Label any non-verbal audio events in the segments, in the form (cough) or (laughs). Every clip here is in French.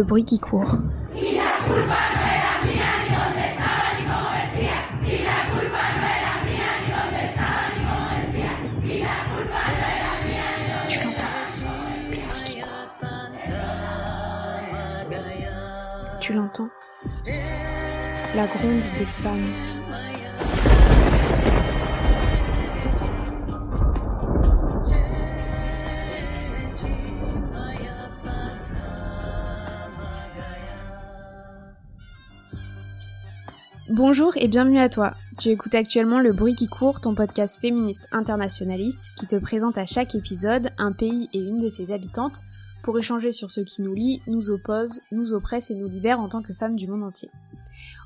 Le bruit qui court. Tu l'entends La gronde des femmes. Bonjour et bienvenue à toi. Tu écoutes actuellement Le Bruit qui court, ton podcast féministe internationaliste qui te présente à chaque épisode un pays et une de ses habitantes pour échanger sur ce qui nous lie, nous oppose, nous oppresse et nous libère en tant que femmes du monde entier.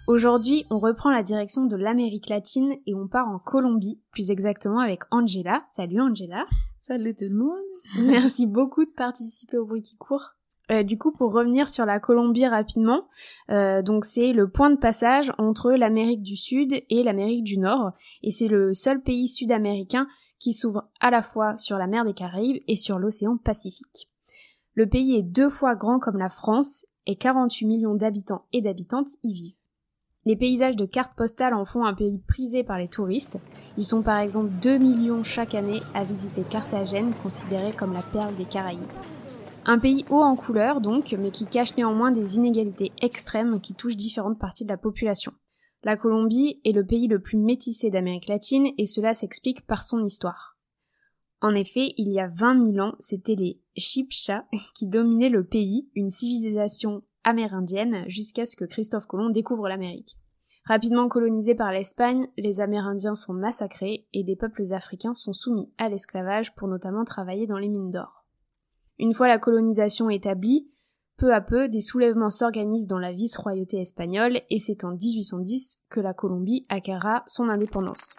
Aujourd'hui, on reprend la direction de l'Amérique latine et on part en Colombie, plus exactement avec Angela. Salut Angela. Salut tout le monde. Merci beaucoup de participer au bruit qui court. Euh, du coup, pour revenir sur la Colombie rapidement, euh, c'est le point de passage entre l'Amérique du Sud et l'Amérique du Nord, et c'est le seul pays sud-américain qui s'ouvre à la fois sur la mer des Caraïbes et sur l'océan Pacifique. Le pays est deux fois grand comme la France, et 48 millions d'habitants et d'habitantes y vivent. Les paysages de cartes postales en font un pays prisé par les touristes. Ils sont par exemple 2 millions chaque année à visiter Carthagène, considérée comme la perle des Caraïbes. Un pays haut en couleur donc, mais qui cache néanmoins des inégalités extrêmes qui touchent différentes parties de la population. La Colombie est le pays le plus métissé d'Amérique latine et cela s'explique par son histoire. En effet, il y a 20 000 ans, c'était les Chibchas (laughs) qui dominaient le pays, une civilisation amérindienne, jusqu'à ce que Christophe Colomb découvre l'Amérique. Rapidement colonisés par l'Espagne, les Amérindiens sont massacrés et des peuples africains sont soumis à l'esclavage pour notamment travailler dans les mines d'or. Une fois la colonisation établie, peu à peu, des soulèvements s'organisent dans la vice-royauté espagnole et c'est en 1810 que la Colombie acquérera son indépendance.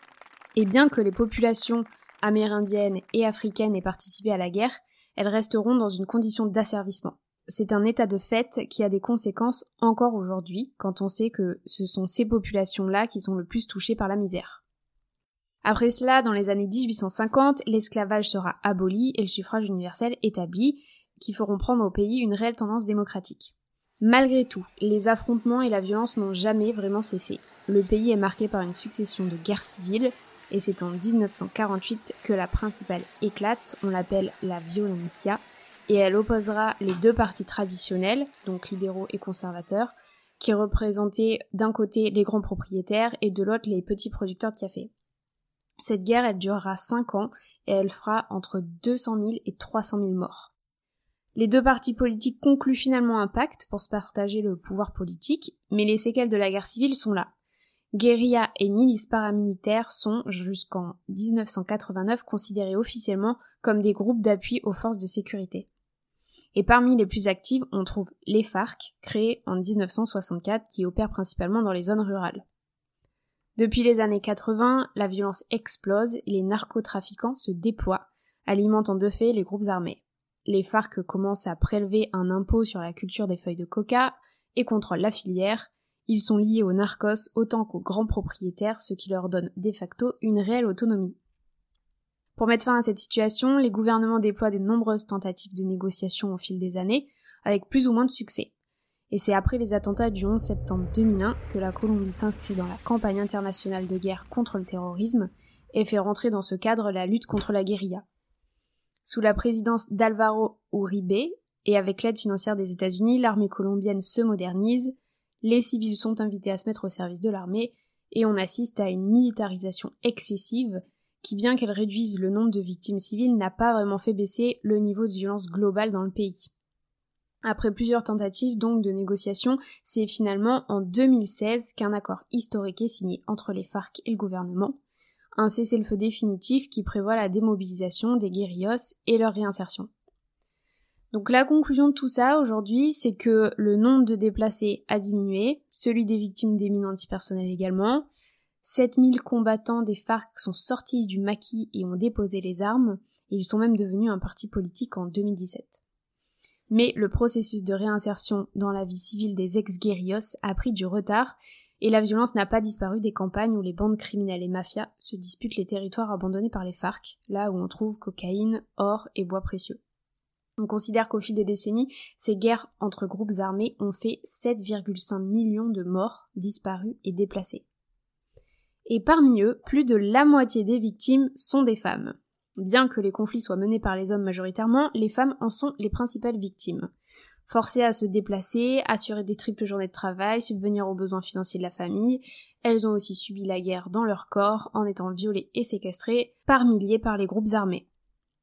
Et bien que les populations amérindiennes et africaines aient participé à la guerre, elles resteront dans une condition d'asservissement. C'est un état de fait qui a des conséquences encore aujourd'hui quand on sait que ce sont ces populations-là qui sont le plus touchées par la misère. Après cela, dans les années 1850, l'esclavage sera aboli et le suffrage universel établi, qui feront prendre au pays une réelle tendance démocratique. Malgré tout, les affrontements et la violence n'ont jamais vraiment cessé. Le pays est marqué par une succession de guerres civiles, et c'est en 1948 que la principale éclate, on l'appelle la violencia, et elle opposera les deux partis traditionnels, donc libéraux et conservateurs, qui représentaient d'un côté les grands propriétaires et de l'autre les petits producteurs de café. Cette guerre, elle durera 5 ans et elle fera entre 200 000 et 300 000 morts. Les deux partis politiques concluent finalement un pacte pour se partager le pouvoir politique, mais les séquelles de la guerre civile sont là. Guérilla et milices paramilitaires sont, jusqu'en 1989, considérés officiellement comme des groupes d'appui aux forces de sécurité. Et parmi les plus actives, on trouve les FARC, créés en 1964, qui opèrent principalement dans les zones rurales. Depuis les années 80, la violence explose et les narcotrafiquants se déploient, alimentant de fait les groupes armés. Les FARC commencent à prélever un impôt sur la culture des feuilles de coca et contrôlent la filière. Ils sont liés aux narcos autant qu'aux grands propriétaires, ce qui leur donne de facto une réelle autonomie. Pour mettre fin à cette situation, les gouvernements déploient de nombreuses tentatives de négociation au fil des années, avec plus ou moins de succès et c'est après les attentats du 11 septembre 2001 que la Colombie s'inscrit dans la campagne internationale de guerre contre le terrorisme et fait rentrer dans ce cadre la lutte contre la guérilla. Sous la présidence d'Alvaro Uribe et avec l'aide financière des États-Unis, l'armée colombienne se modernise, les civils sont invités à se mettre au service de l'armée et on assiste à une militarisation excessive qui, bien qu'elle réduise le nombre de victimes civiles, n'a pas vraiment fait baisser le niveau de violence globale dans le pays. Après plusieurs tentatives donc de négociation, c'est finalement en 2016 qu'un accord historique est signé entre les FARC et le gouvernement, un cessez-le-feu définitif qui prévoit la démobilisation des guérillos et leur réinsertion. Donc la conclusion de tout ça aujourd'hui, c'est que le nombre de déplacés a diminué, celui des victimes des mines antipersonnelles également, 7000 combattants des FARC sont sortis du maquis et ont déposé les armes, et ils sont même devenus un parti politique en 2017 mais le processus de réinsertion dans la vie civile des ex-guerrillos a pris du retard et la violence n'a pas disparu des campagnes où les bandes criminelles et mafias se disputent les territoires abandonnés par les FARC, là où on trouve cocaïne, or et bois précieux. On considère qu'au fil des décennies, ces guerres entre groupes armés ont fait 7,5 millions de morts, disparus et déplacés. Et parmi eux, plus de la moitié des victimes sont des femmes. Bien que les conflits soient menés par les hommes majoritairement, les femmes en sont les principales victimes. Forcées à se déplacer, assurer des triples journées de travail, subvenir aux besoins financiers de la famille, elles ont aussi subi la guerre dans leur corps en étant violées et séquestrées par milliers par les groupes armés.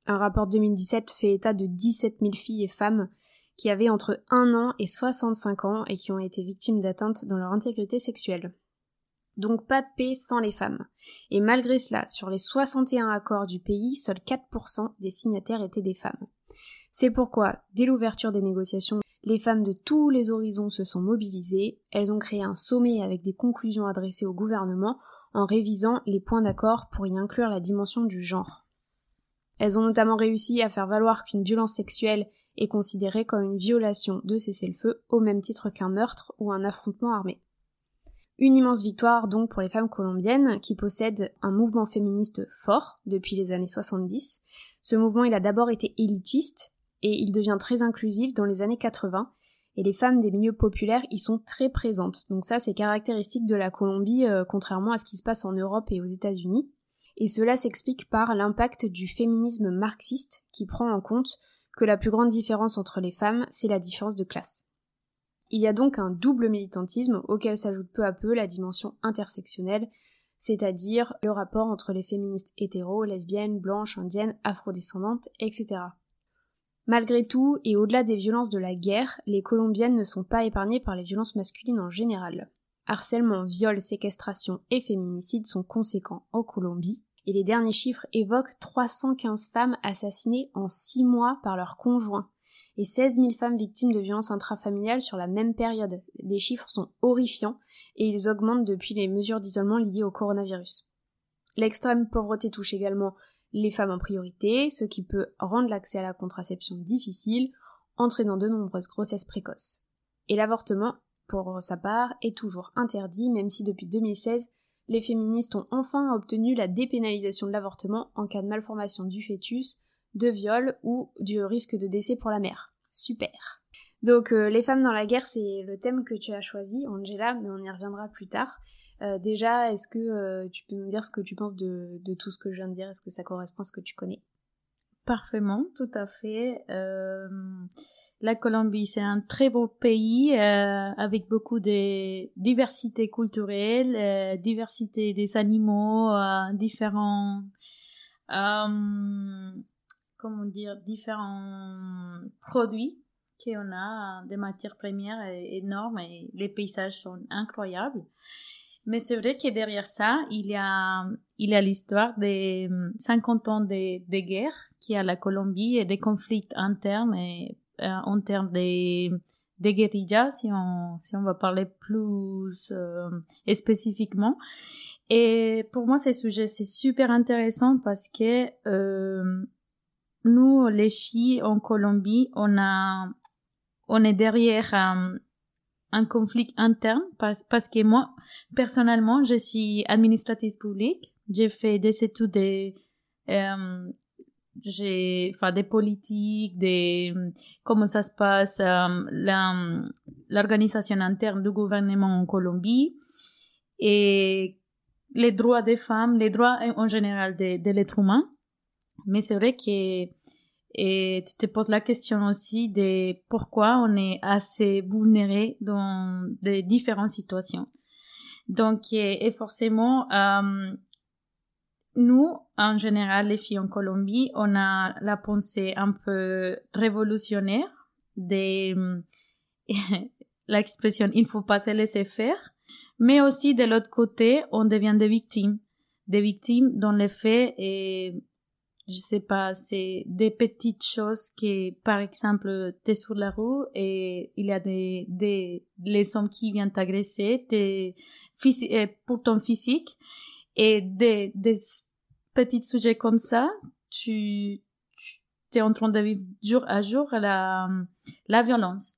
Un rapport 2017 fait état de 17 000 filles et femmes qui avaient entre 1 an et 65 ans et qui ont été victimes d'atteintes dans leur intégrité sexuelle. Donc pas de paix sans les femmes. Et malgré cela, sur les 61 accords du pays, seuls 4% des signataires étaient des femmes. C'est pourquoi, dès l'ouverture des négociations, les femmes de tous les horizons se sont mobilisées, elles ont créé un sommet avec des conclusions adressées au gouvernement en révisant les points d'accord pour y inclure la dimension du genre. Elles ont notamment réussi à faire valoir qu'une violence sexuelle est considérée comme une violation de cessez-le-feu au même titre qu'un meurtre ou un affrontement armé. Une immense victoire donc pour les femmes colombiennes qui possèdent un mouvement féministe fort depuis les années 70. Ce mouvement il a d'abord été élitiste et il devient très inclusif dans les années 80 et les femmes des milieux populaires y sont très présentes. Donc ça c'est caractéristique de la Colombie euh, contrairement à ce qui se passe en Europe et aux États-Unis. Et cela s'explique par l'impact du féminisme marxiste qui prend en compte que la plus grande différence entre les femmes, c'est la différence de classe. Il y a donc un double militantisme auquel s'ajoute peu à peu la dimension intersectionnelle, c'est-à-dire le rapport entre les féministes hétéros, lesbiennes, blanches, indiennes, afrodescendantes, etc. Malgré tout, et au-delà des violences de la guerre, les Colombiennes ne sont pas épargnées par les violences masculines en général. Harcèlement, viol, séquestration et féminicide sont conséquents en Colombie, et les derniers chiffres évoquent 315 femmes assassinées en 6 mois par leurs conjoints, et 16 000 femmes victimes de violences intrafamiliales sur la même période. Les chiffres sont horrifiants et ils augmentent depuis les mesures d'isolement liées au coronavirus. L'extrême pauvreté touche également les femmes en priorité, ce qui peut rendre l'accès à la contraception difficile, entraînant de nombreuses grossesses précoces. Et l'avortement, pour sa part, est toujours interdit, même si depuis 2016, les féministes ont enfin obtenu la dépénalisation de l'avortement en cas de malformation du fœtus, de viol ou du risque de décès pour la mère. Super. Donc euh, les femmes dans la guerre, c'est le thème que tu as choisi, Angela, mais on y reviendra plus tard. Euh, déjà, est-ce que euh, tu peux nous dire ce que tu penses de, de, tout ce que je viens de dire? Est-ce que ça correspond à ce que tu connais? Parfaitement, tout à fait. la Colombie, c'est un très beau pays avec beaucoup de diversité culturelle, diversité des animaux, différents comment dire, différents produits qu'on a, des matières premières énormes et les paysages sont incroyables. Mais c'est vrai que derrière ça, il y a, il y a l'histoire des 50 ans de, de guerre qui a la Colombie et des conflits internes et, euh, en termes de, de guérillas, si on, si on va parler plus euh, spécifiquement. Et pour moi, ce sujet, c'est super intéressant parce que euh, nous, les filles en Colombie, on a, on est derrière euh, un conflit interne parce, parce, que moi, personnellement, je suis administratrice publique. J'ai fait des études de, euh, j'ai fait des politiques, des comment ça se passe, euh, l'organisation interne du gouvernement en Colombie et les droits des femmes, les droits en général de, de l'être humain. Mais c'est vrai que et tu te poses la question aussi de pourquoi on est assez vulnéré dans des différentes situations. Donc, et, forcément, euh, nous, en général, les filles en Colombie, on a la pensée un peu révolutionnaire de (laughs) l'expression il faut pas se laisser faire, mais aussi de l'autre côté, on devient des victimes, des victimes dont les faits et je sais pas, c'est des petites choses qui, par exemple, t'es sur la rue et il y a des, des les hommes qui viennent t'agresser, t'es euh, pour ton physique et des, des petits sujets comme ça, tu, tu es en train de vivre jour à jour la, la violence.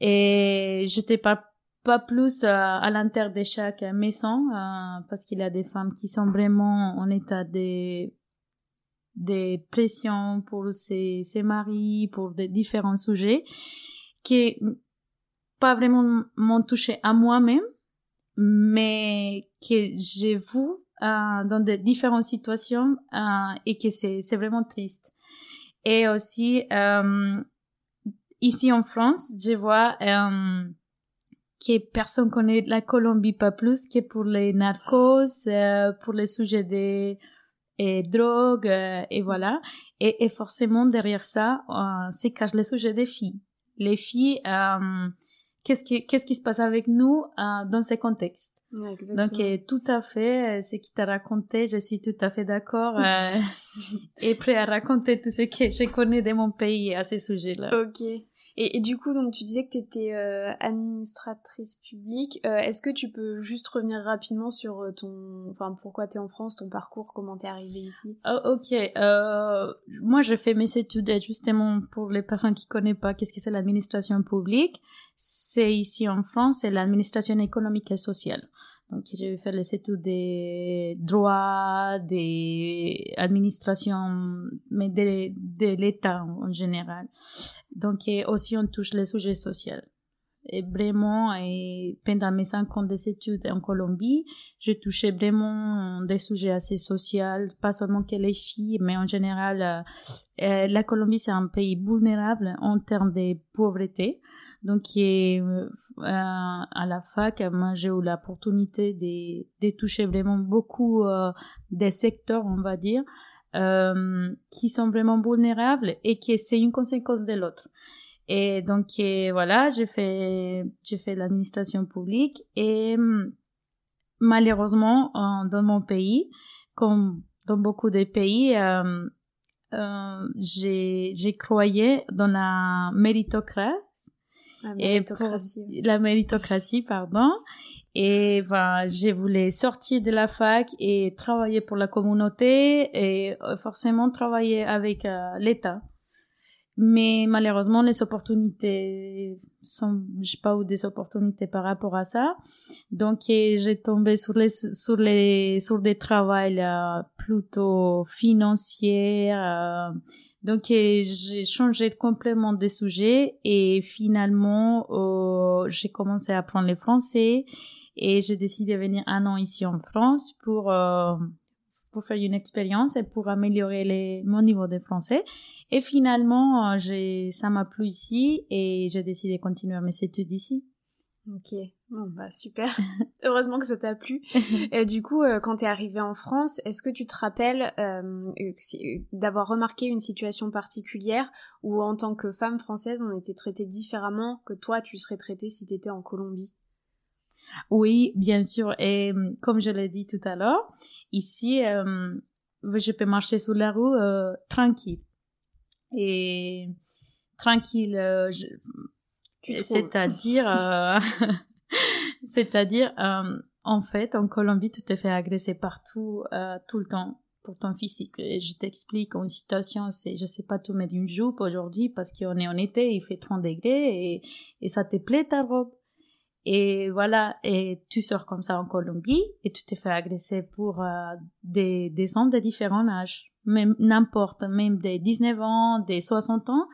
Et je te parle pas plus euh, à l'intérieur de chaque maison euh, parce qu'il y a des femmes qui sont vraiment en état de des pressions pour ses, ses maris, pour des différents sujets qui pas vraiment m'ont touché à moi-même, mais que j'ai vu euh, dans des différentes situations euh, et que c'est vraiment triste. Et aussi euh, ici en France, je vois que personne connaît la Colombie pas plus que pour les narcos, pour les sujets des et drogues euh, et voilà. Et, et, forcément derrière ça, euh, c'est cache les sujets des filles. Les filles, euh, qu'est-ce qui qu'est-ce qui se passe avec nous euh, dans ces contextes? Ouais, Donc euh, tout à fait, ce qui t'a raconté, je suis tout à fait d'accord (laughs) et prêt à raconter tout ce que je connais de mon pays à ces sujets-là. Ok. Et, du coup, donc tu disais que tu étais euh, administratrice publique. Euh, Est-ce que tu peux juste revenir rapidement sur euh, ton, enfin, pourquoi tu es en France, ton parcours, comment t'es arrivée ici? Oh, Ok. Euh, moi, j'ai fait mes études justement pour les personnes qui connaissent pas qu'est-ce que c'est l'administration publique? C'est ici en France, c'est l'administration économique et sociale. Donc, j'ai fait les études des droits, des administrations, mais de, de l'État en général. Donc, aussi, on touche les sujets sociaux. Et vraiment, et pendant mes cinq ans d'études en Colombie, j'ai touché vraiment des sujets assez sociaux, pas seulement que les filles, mais en général, euh, la Colombie, c'est un pays vulnérable en termes de pauvreté. Donc, euh, à la fac, moi, j'ai eu l'opportunité de, de toucher vraiment beaucoup euh, des secteurs, on va dire, euh, qui sont vraiment vulnérables et que c'est une conséquence de l'autre. Et donc, voilà, j'ai fait, j'ai fait l'administration publique et malheureusement, dans mon pays, comme dans beaucoup de pays, euh, euh, j'ai, j'ai croyé dans la méritocratie la méritocratie. Et la méritocratie, pardon. Et ben, j'ai voulu sortir de la fac et travailler pour la communauté et euh, forcément travailler avec euh, l'État. Mais malheureusement, les opportunités sont, je sais pas où des opportunités par rapport à ça. Donc, j'ai tombé sur les, sur les, sur des travails euh, plutôt financiers, euh, donc j'ai changé complètement de sujet et finalement euh, j'ai commencé à apprendre le français et j'ai décidé de venir un an ici en France pour euh, pour faire une expérience et pour améliorer les, mon niveau de français. Et finalement, euh, j'ai ça m'a plu ici et j'ai décidé de continuer mes études ici. Ok, bon bah super. (laughs) Heureusement que ça t'a plu. (laughs) et du coup, euh, quand t'es arrivée en France, est-ce que tu te rappelles euh, euh, d'avoir remarqué une situation particulière où en tant que femme française, on était traité différemment que toi, tu serais traitée si t'étais en Colombie? Oui, bien sûr. Et comme je l'ai dit tout à l'heure, ici, je peux marcher sur la rue tranquille. Et tranquille, je c'est-à-dire, (laughs) c'est-à-dire, euh, en fait, en Colombie, tu te fais agresser partout, euh, tout le temps pour ton physique. Et je t'explique une situation, c'est, je sais pas, tu mets une jupe aujourd'hui parce qu'on est en été, il fait 30 degrés et, et ça te plaît ta robe. Et voilà, et tu sors comme ça en Colombie et tu te fais agresser pour des, des hommes de différents âges, même n'importe, même des 19 ans, des 60 ans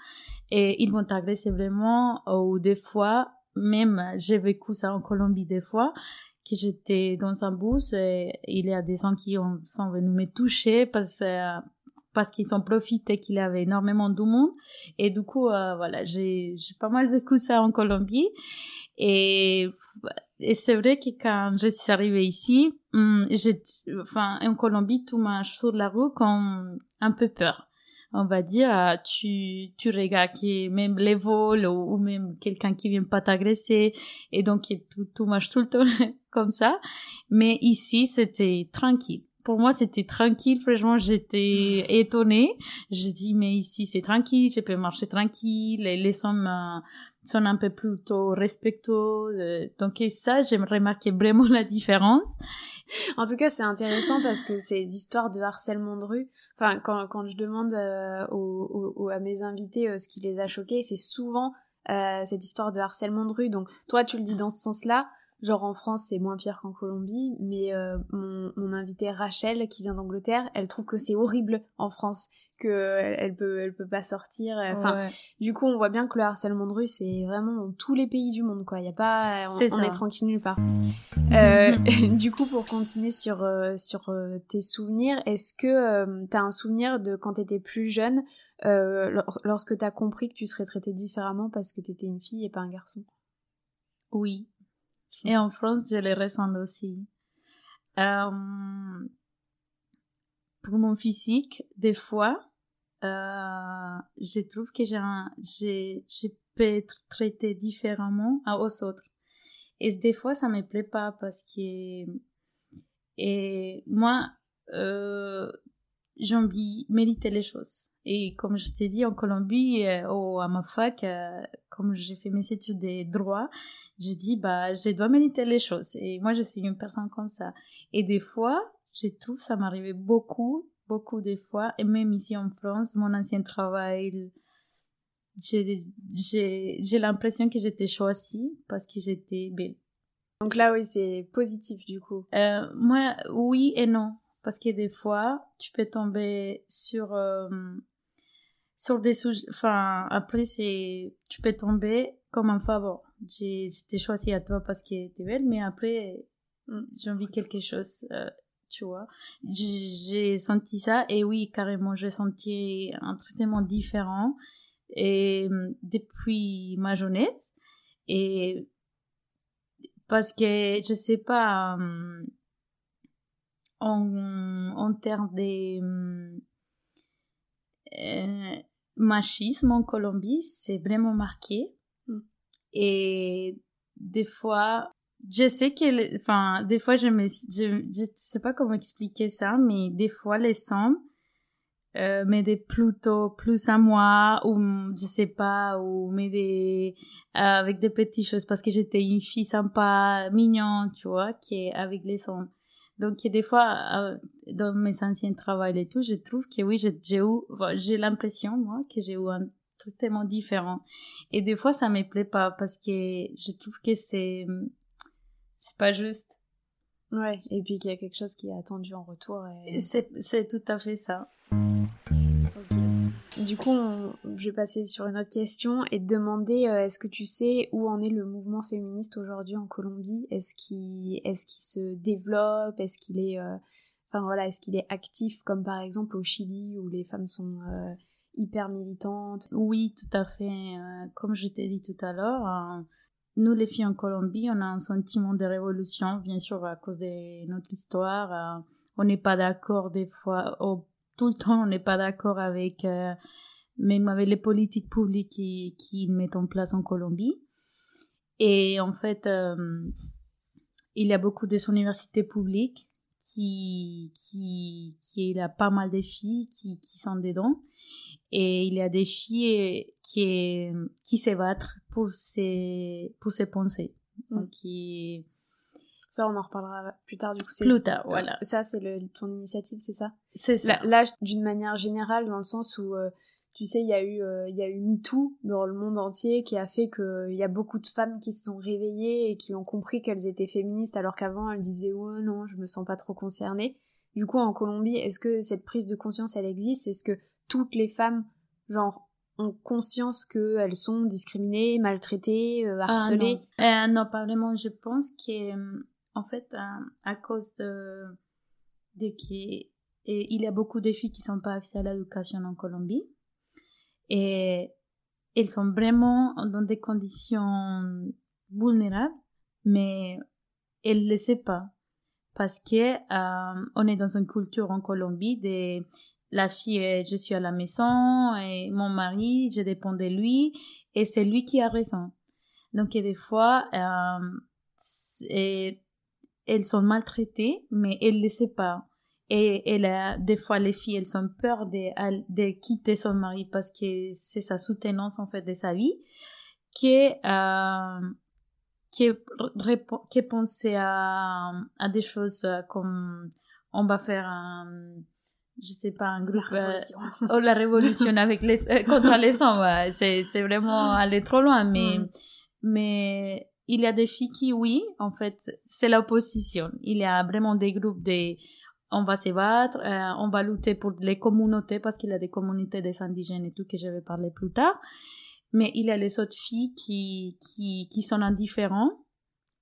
et ils vont t'agresser vraiment ou des fois même j'ai vécu ça en Colombie des fois que j'étais dans un bus et il y a des gens qui ont, sont venus me toucher parce parce qu'ils ont profité qu'il y avait énormément de monde. Et du coup euh, voilà j'ai pas mal vécu ça en Colombie. Et et c'est vrai que quand je suis arrivée ici hum, enfin en Colombie tout marche sur la rue comme un peu peur on va dire, euh, tu, tu regardes qui, même les vols ou, même quelqu'un qui vient pas t'agresser et donc tout, tout marche tout le temps (laughs) comme ça. Mais ici, c'était tranquille. Pour moi, c'était tranquille. Franchement, j'étais (sighs) étonnée. Je dis, mais ici, c'est tranquille. Je peux marcher tranquille. Les, les hommes euh, sont un peu plutôt respectueux. Euh, donc, et ça, j'ai remarqué vraiment (laughs) la différence. En tout cas, c'est intéressant parce que ces histoires de harcèlement de rue, enfin, quand, quand je demande euh, aux, à mes invités euh, ce qui les a choqués, c'est souvent cette histoire de harcèlement de rue. Donc, toi, tu le dis dans ce sens-là. genre en France c'est moins pire qu'en Colombie, mais mon, mon invitée Rachel qui vient d'Angleterre, elle trouve que c'est horrible en France que elle peut elle peut pas sortir enfin du coup on voit bien que le harcèlement de rue c'est vraiment dans tous les pays du monde quoi. Il y a pas on, est, tranquille nulle part. (laughs) Euh, (laughs) du coup pour continuer sur euh, sur euh, tes souvenirs est-ce que tu as un souvenir de quand t'étais plus jeune lorsque t'as compris que tu serais traitée différemment parce que t'étais une fille et pas un garçon? Oui. Et en France je les ressens aussi pour mon physique, des fois, euh, je trouve que j'ai, je peux être traitée différemment aux autres. Et des fois, ça me plaît pas parce que, et moi, euh, j'ai envie de mériter les choses. Et comme je t'ai dit, en Colombie, euh, ou à ma fac, euh, comme j'ai fait mes études de droit, j'ai dit, bah, je dois mériter les choses. Et moi, je suis une personne comme ça. Et des fois, je trouve ça m'arrivait beaucoup, beaucoup de fois, et même ici en France, mon ancien travail, j'ai l'impression que j'étais choisie parce que j'étais belle. Donc là, oui, c'est positif du coup. Euh, moi, oui et non. Parce que des fois, tu peux tomber sur, euh, sur des sujets. Enfin, après, c'est tu peux tomber comme un favor. J'étais choisie à toi parce que t'es belle, mais après, mm. j'ai envie quelque chose. Euh, tu vois. J'ai senti ça et oui, carrément, j'ai senti un traitement différent et hum, depuis ma jeunesse et parce que je sais pas hum, en, en termes de hum, euh, machisme en Colombie, c'est vraiment marqué. Mm. Et des fois, je sais que, enfin, des fois, je me, je, je sais pas comment expliquer ça, mais des fois, les sons euh, m'aidaient plutôt plus à moi, ou je sais pas, ou m'aidaient euh, avec des petites choses parce que j'étais une fille sympa, mignonne, tu vois, qui est avec les sons. Donc, des fois, euh, dans mes anciens travaux et tout, je trouve que oui, j'ai eu, j'ai l'impression, moi, que j'ai eu un traitement différent. Et des fois, ça me plaît pas parce que je trouve que c'est, c'est pas juste. Ouais, et puis qu'il y a quelque chose qui est attendu en retour. Et... C'est tout à fait ça. Du coup, je vais passer sur une autre question et te demander euh, est-ce que tu sais où en est le mouvement féministe aujourd'hui en Colombie? Est-ce qu'il est qu'il se développe? Est-ce qu'il est, euh, enfin voilà, est-ce qu'il est actif comme par exemple au Chili où les femmes sont euh, hyper militantes? Oui, tout à fait. comme je t'ai dit tout à l'heure, nous, les filles en Colombie, on a un sentiment de révolution, bien sûr, à cause de notre histoire. Euh, on n'est pas d'accord des fois, tout le temps, on n'est pas d'accord avec, euh, même avec les politiques publiques qui, qui mettent en place en Colombie. Et en fait, euh, il y a beaucoup des universités publiques qui, qui, qui, il y a pas mal de filles qui, qui sont dedans et il y a des filles qui, qui se battent pour ses, pour ses pensées. Mm. Donc, qui... Ça, on en reparlera plus tard, du coup. Plus tard, voilà. Ça, c'est ton initiative, c'est ça? C'est ça. Là, d'une manière générale, dans le sens où, euh, tu sais, il y a eu, euh, y a eu MeToo dans le monde entier qui a fait qu'il y a beaucoup de femmes qui se sont réveillées et qui ont compris qu'elles étaient féministes alors qu'avant, elles disaient, ouais, non, je me sens pas trop concernée. Du coup, en Colombie, est-ce que cette prise de conscience, elle existe? Est-ce que toutes les femmes, genre, ont conscience qu'elles sont discriminées, maltraitées, euh, ah, harcelées ah, non. pas vraiment. Je pense que, euh, en fait, à cause de, de qui il y a beaucoup de filles qui sont pas accès à l'éducation en Colombie et elles sont vraiment dans des conditions vulnérables, mais elles ne le savent pas parce que on est dans une culture en Colombie de la fille, je suis à la maison et mon mari, je dépends de lui et c'est lui qui a raison. Donc, des fois, euh, elles sont maltraitées, mais elles ne le savent pas. Et, et des fois, les filles, elles ont peur de, de quitter son mari parce que c'est sa soutenance, en fait, de sa vie, qui euh, à, à des choses comme on va faire un je sais pas, un groupe. La révolution. Euh, (laughs) oh, la révolution avec les, euh, contre les hommes. c'est, c'est vraiment aller trop loin. Mais, mm. mais il y a des filles qui, oui, en fait, c'est l'opposition. Il y a vraiment des groupes de on va se battre, euh, on va lutter pour les communautés parce qu'il y a des communautés des indigènes et tout que je vais parler plus tard. Mais il y a les autres filles qui, qui, qui sont indifférentes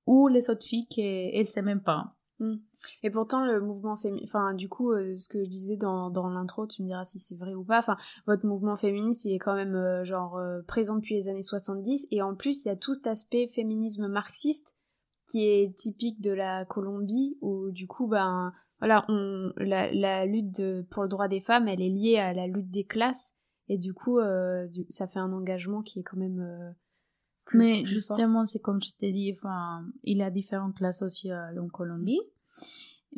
ou les autres filles qui elles s'aiment même pas. Hmm. Et pourtant, le mouvement féministe, enfin, du coup, euh, ce que je disais dans, dans l'intro, tu me diras si c'est vrai ou pas. Enfin, votre mouvement féministe, il est quand même, euh, genre, présent depuis les années 70. Et en plus, il y a tout cet aspect féminisme marxiste qui est typique de la Colombie, où du coup, ben, voilà, la, lutte pour le droit des femmes, elle est liée à la lutte des classes, et du coup, euh, ça fait un engagement qui est quand même. Euh, Mais justement, c'est comme je t'ai dit, enfin, il y a différentes classes sociales en Colombie,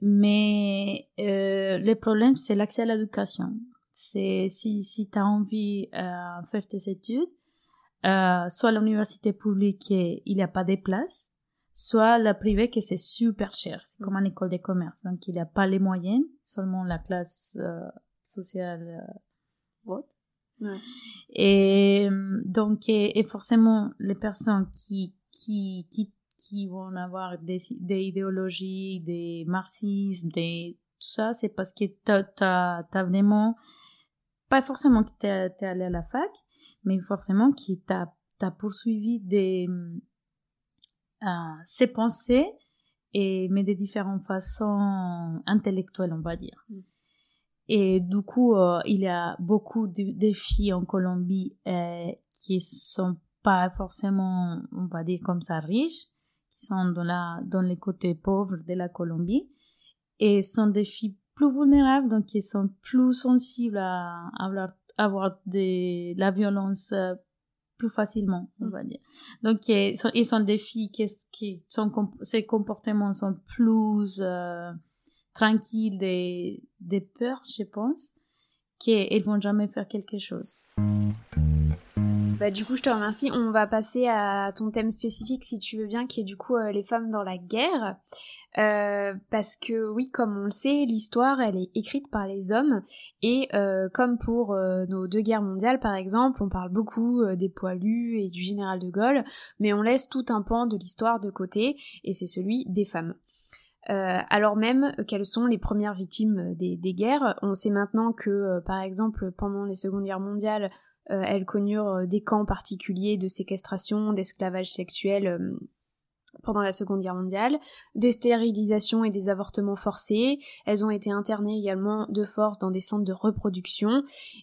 mais euh, le problème, c'est l'accès à l'éducation. C'est si, si tu as envie de faire tes études, soit à l'université publique, il n'y a pas de place, soit la privée que c'est super cher. C'est comme une école de commerce. Donc, il n'y a pas les moyens, seulement la classe euh, sociale euh, Et donc, et, forcément, les personnes qui, qui, qui, qui vont avoir des, des idéologies, des marxismes, des, tout ça, c'est parce que tu as, vraiment, pas forcément que tu es, allé à la fac, mais forcément que tu as poursuivi des, ses pensées, et, mais de différentes façons intellectuelles, on va dire. Mm. Et du coup, euh, il y a beaucoup de, filles en Colombie euh, qui sont pas forcément, on va dire comme ça, riches, qui sont dans, la, dans les côtés pauvres de la Colombie, et sont des filles plus vulnérables, donc qui sont plus sensibles à, avoir, avoir de la violence euh, plus facilement, on mm. va dire. Donc, ils sont, ils sont des filles qui, qui sont, ces comportements sont plus tranquilles des, des peurs, je pense, qu'elles vont jamais faire quelque chose. Bah, du coup, je te remercie. On va passer à ton thème spécifique, si tu veux bien, qui est du coup euh, les femmes dans la guerre. Euh, parce que oui, comme on le sait, l'histoire, elle est écrite par les hommes. Et euh, comme pour nos deux guerres mondiales, par exemple, on parle beaucoup des poilus et du général de Gaulle, mais on laisse tout un pan de l'histoire de côté, et c'est celui des femmes. Alors même quelles sont les premières victimes des, des guerres? On sait maintenant que, par exemple, pendant les secondes guerres mondiales, euh, elles connurent euh, des camps particuliers de séquestration, d'esclavage sexuel euh, pendant la Seconde Guerre mondiale, des stérilisations et des avortements forcés, elles ont été internées également de force dans des centres de reproduction,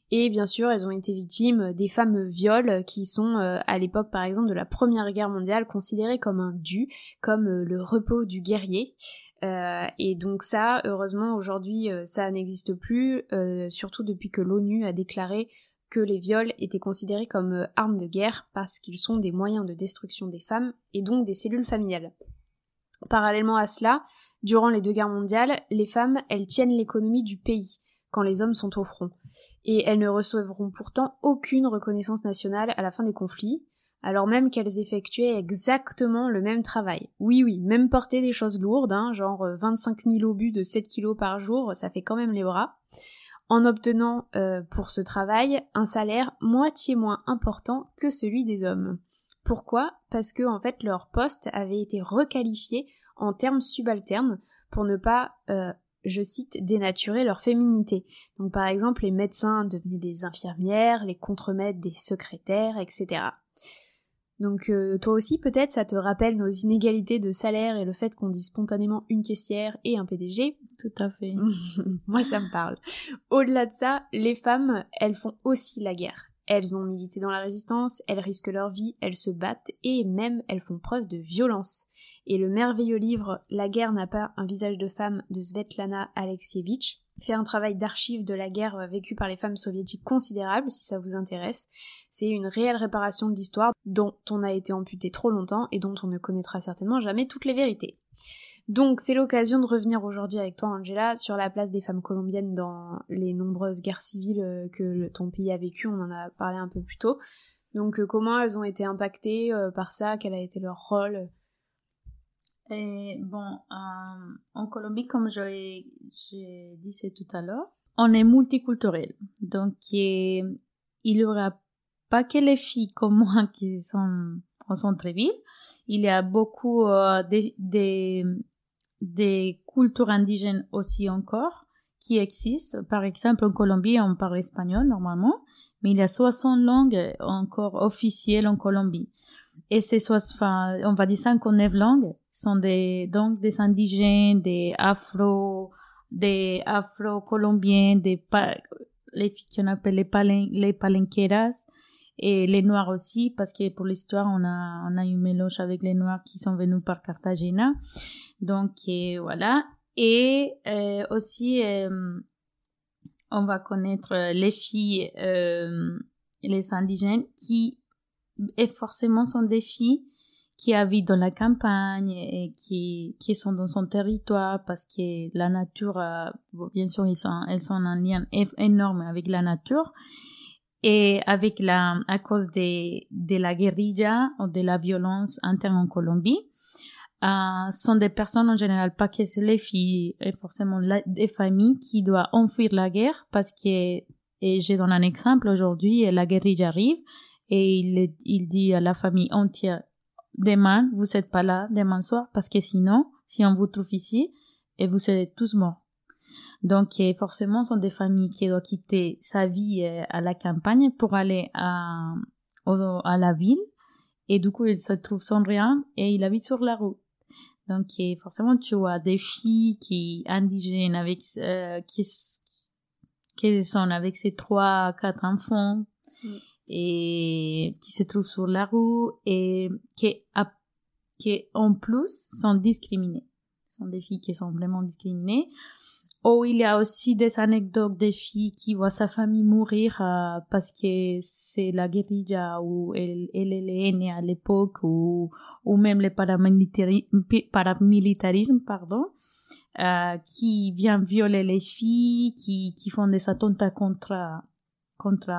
et bien sûr elles ont été victimes des fameux viols qui sont à l'époque par exemple de la Première Guerre mondiale considérés comme un dû, comme le repos du guerrier. Et donc ça, heureusement aujourd'hui ça n'existe plus, surtout depuis que l'ONU a déclaré que les viols étaient considérés comme euh, armes de guerre parce qu'ils sont des moyens de destruction des femmes et donc des cellules familiales. Parallèlement à cela, durant les deux guerres mondiales, les femmes, elles tiennent l'économie du pays quand les hommes sont au front, et elles ne recevront pourtant aucune reconnaissance nationale à la fin des conflits, alors même qu'elles effectuaient exactement le même travail. Oui, oui, même porter des choses lourdes, hein, genre 25 euh, 000 obus de 7 kilos par jour, ça fait quand même les bras en obtenant euh, pour ce travail un salaire moitié moins important que celui des hommes. Pourquoi? Parce que en fait leur poste avait été requalifié en termes subalternes pour ne pas, euh, je cite, dénaturer leur féminité. Donc par exemple les médecins devenaient des infirmières, les contremaîtres des secrétaires, etc. Donc euh, toi aussi peut-être ça te rappelle nos inégalités de salaire et le fait qu'on dise spontanément une caissière et un PDG. Tout à fait. (laughs) Moi ça me parle. Au-delà de ça, les femmes, elles font aussi la guerre. Elles ont milité dans la résistance, elles risquent leur vie, elles se battent et même elles font preuve de violence. Et le merveilleux livre La guerre n'a pas un visage de femme de Svetlana Alexievitch fait un travail d'archive de la guerre euh, vécue par les femmes soviétiques considérable, si ça vous intéresse. C'est une réelle réparation de l'histoire dont on a été amputé trop longtemps et dont on ne connaîtra certainement jamais toutes les vérités. Donc c'est l'occasion de revenir aujourd'hui avec toi Angela sur la place des femmes colombiennes dans les nombreuses guerres civiles euh, que ton pays a vécues, on en a parlé un peu plus tôt. Donc euh, comment elles ont été impactées par ça, quel a été leur rôle? Et bon, euh, en Colombie, comme je, disais tout à l'heure, on est multiculturel. Donc, il n'y aura pas que les filles comme moi (laughs) qui sont au centre-ville. Il y a beaucoup euh, des, des, des cultures indigènes aussi encore qui existent. Par exemple, en Colombie, on parle espagnol normalement, mais il y a 60 langues encore officielles en Colombie. Et ces enfin, on va dire 59 langues sont des, donc des indigènes, des afro, des afro-colombiens, des, les filles qu'on appelle les, palen, les palenqueras, et les noirs aussi, parce que pour l'histoire, on a, on a eu mélange avec les noirs qui sont venus par Cartagena. Donc, voilà. Et euh, aussi, euh, on va connaître les filles, euh, les indigènes, qui et forcément des filles qui habitent dans la campagne et qui, qui sont dans son territoire parce que la nature, bien sûr, ils sont, elles sont en lien énorme avec la nature. Et avec la, à cause de, de la guérilla ou de la violence interne en Colombie, euh, sont des personnes en général, pas que les filles, et forcément des familles qui doivent enfuir la guerre parce que, et j'ai donné un exemple aujourd'hui, la guérilla arrive et il, il dit à la famille entière, demain, vous n'êtes pas là, demain soir, parce que sinon, si on vous trouve ici, et vous serez tous morts. Donc, forcément, ce sont des familles qui doivent quitter sa vie euh, à la campagne pour aller à, à la ville. Et du coup, ils se trouvent sans rien et ils habitent sur la route. Donc, forcément, tu vois des filles qui indigènes avec, euh, qui, qui sont avec ses trois, quatre enfants mm. Et qui se trouvent sur la route et qui, en plus sont discriminées. Ce sont des filles qui sont vraiment discriminées. Ou il y a aussi des anecdotes des filles qui voient sa famille mourir euh, parce que c'est la guérilla ou elle, est née à l'époque ou, ou même le paramilitarisme, pardon, euh, qui vient violer les filles, qui, qui font des attentats contre, contre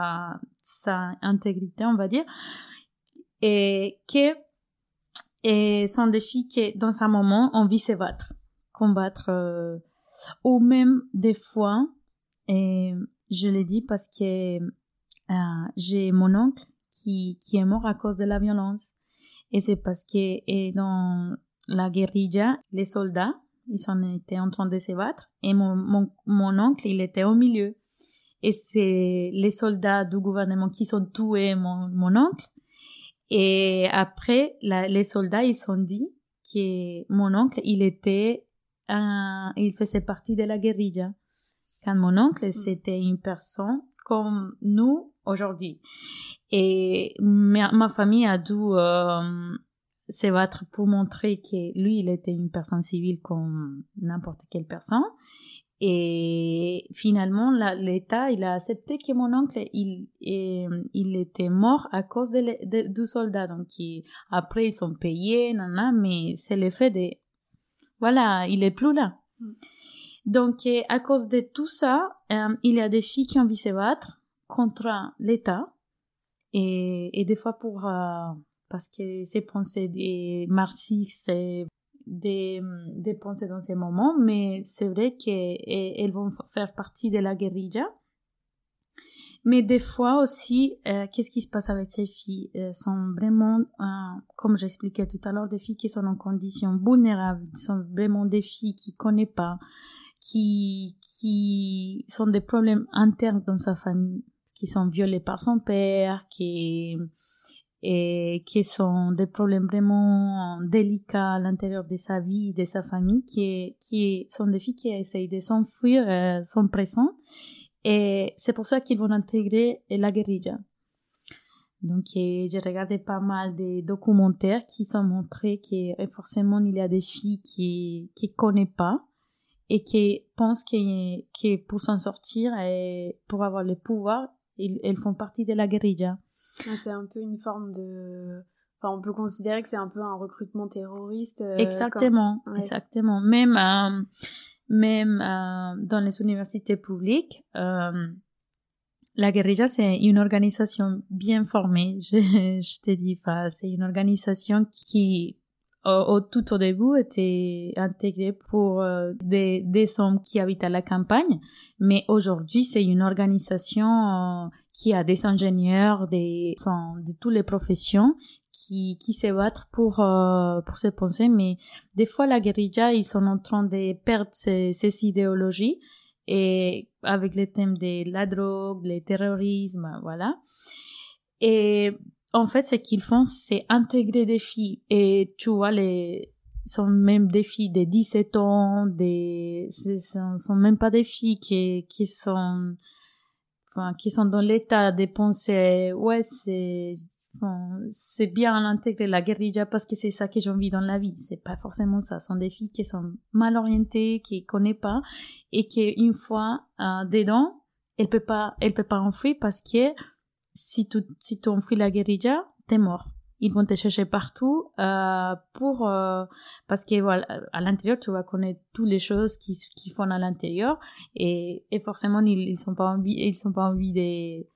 sa intégrité, on va dire, et que et sont des filles qui, dans un moment, envie de se battre, combattre. Euh, ou même des fois, et je l'ai dit parce que euh, j'ai mon oncle qui, qui est mort à cause de la violence. Et c'est parce que et dans la guérilla, les soldats, ils en étaient en train de se battre et mon, mon oncle, il était au milieu. Et c'est les soldats du gouvernement qui sont tués mon, mon oncle. Et après, les soldats, ils ont dit que mon oncle, il était il faisait partie de la guérilla. Quand mon oncle, mm. c'était une personne comme nous aujourd'hui. Et ma, famille a dû euh, se battre pour montrer que lui, il était une personne civile comme n'importe quelle personne. Et finalement, l'État, il a accepté que mon oncle, il, il était mort à cause de, du soldat. Donc, après, ils sont payés, mais c'est l'effet de voilà, il est plus là. Mm. Donc, euh, à cause de tout ça, euh, il y a des filles qui ont envie de se battre contre l'État. Et, des fois pour, euh, parce que c'est pensées des marxistes, des, des pensées dans ces moments, mais c'est vrai qu'elles vont faire partie de la guérilla. Mais des fois aussi, euh, qu'est-ce qui se passe avec ces filles? Elles sont vraiment, comme j'expliquais tout à l'heure, des filles qui sont en condition vulnérable, sont vraiment des filles qui connaissent pas, qui qui sont des problèmes internes dans sa famille, qui sont violées par son père, qui et qui sont des problèmes vraiment délicats à l'intérieur de sa vie, de sa famille, qui, sont des filles qui essayent de s'enfuir, euh, sont présentes et c'est pour ça qu'ils vont intégrer la guérilla. Donc, j'ai regardé pas mal de documentaires qui sont montrés que euh, forcément il y a des filles qui qui connaissent pas et qui pensent que, que pour s'en sortir et pour avoir le pouvoir, elles font partie de la guérilla. C'est un peu une forme de Enfin, on peut considérer que c'est un peu un recrutement terroriste. Euh, exactement, exactement. Même euh, même euh, dans les universités publiques, la guérilla, c'est une organisation bien formée. (laughs) Je, je te dis, c'est une organisation qui, au, tout au début, était intégrée pour euh, des, des hommes qui habitent à la campagne. Mais aujourd'hui, c'est une organisation qui a des ingénieurs, des, enfin, de toutes les professions qui, qui se battent pour, euh, pour ces pensées, mais des fois, la guérilla, ils sont en train de perdre ces, ces idéologies et avec les thèmes de la drogue, le terrorisme, voilà. Et en fait, ce qu'ils font, c'est intégrer des filles. Et tu vois, les, sont même des filles de 17 ans, des, sont, sont même pas des filles qui, qui sont, enfin, qui sont dans l'état de penser, ouais, c'est, c'est bien d'intégrer la guérilla parce que c'est ça que j'ai envie dans la vie. C'est pas forcément ça. Ce sont des filles qui sont mal orientées, qui connaissent pas et qui, une fois euh, dedans, elle peut pas, elle peut pas enfuir parce que si tu, si tu enfuis la guérilla, t'es mort. Ils vont te chercher partout euh, pour euh, parce que voilà à l'intérieur tu vas connaître toutes les choses qui qui font à l'intérieur et, et forcément ils, ils sont pas envie ils sont pas envie de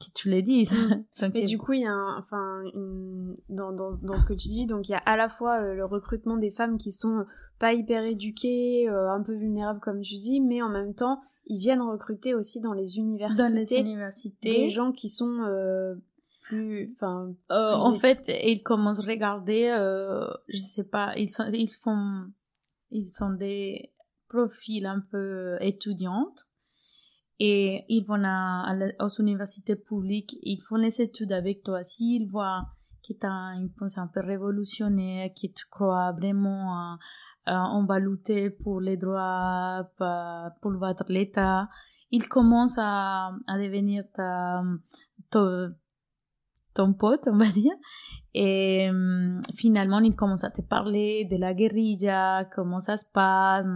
qui tu l'as dit. (laughs) Mais (laughs) du coup, il y a un, enfin, une, dans, dans, dans, ce que tu dis, donc il y a à la fois euh, le recrutement des femmes qui sont pas hyper éduquées, euh, un peu vulnérables comme tu dis, mais en même temps, ils viennent recruter aussi dans les universités, dans les universités. des gens qui sont euh, plus, enfin. en fait, ils commencent à regarder, je sais pas, ils sont, ils font, ils sont des profils un peu étudiantes et ils vont à, aux universités publiques, ils font les études avec toi. S'ils voient que tu as une pensée un peu révolutionnaire, que tu crois vraiment on va lutter pour les droits, pour l'État, ils commencent à, devenir ta, ton, pote, on va dire. Et finalement, ils commencent à te parler de la guérilla, comment ça se passe,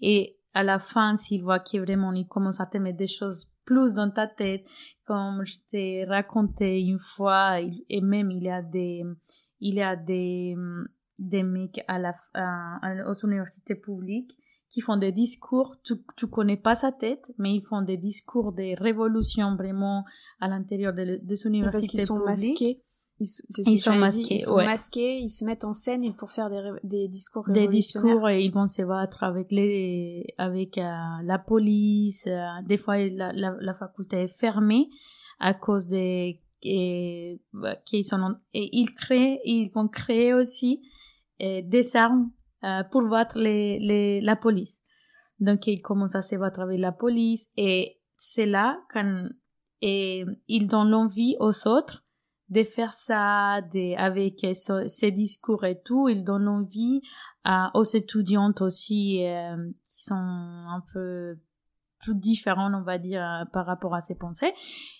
et à la fin, s'il voit que vraiment il commence à te mettre des choses plus dans ta tête, comme je t'ai raconté une fois, et même il a des, il y a des, des mecs à la, à, aux universités publiques qui font des discours, tu, tu connais pas sa tête, mais ils font des discours de révolution vraiment à l'intérieur des, des universités Parce qu'ils sont masqués. Ils, sont masqués, ils sont masqués, ils se mettent en scène et pour faire des, des discours Des discours et ils vont se battre avec les, avec euh, la police. Euh, des fois, la, la, la, faculté est fermée à cause des et, bah, qui sont et ils créent, ils vont créer aussi euh, des armes pour battre les, les, la police. Donc, ils commencent à se battre avec la police et c'est là quand et ils donnent l'envie aux autres de faire ça de, avec ses discours et tout. Il donne envie à, aux étudiantes aussi euh, qui sont un peu plus différentes, on va dire, euh, par rapport à ses pensées.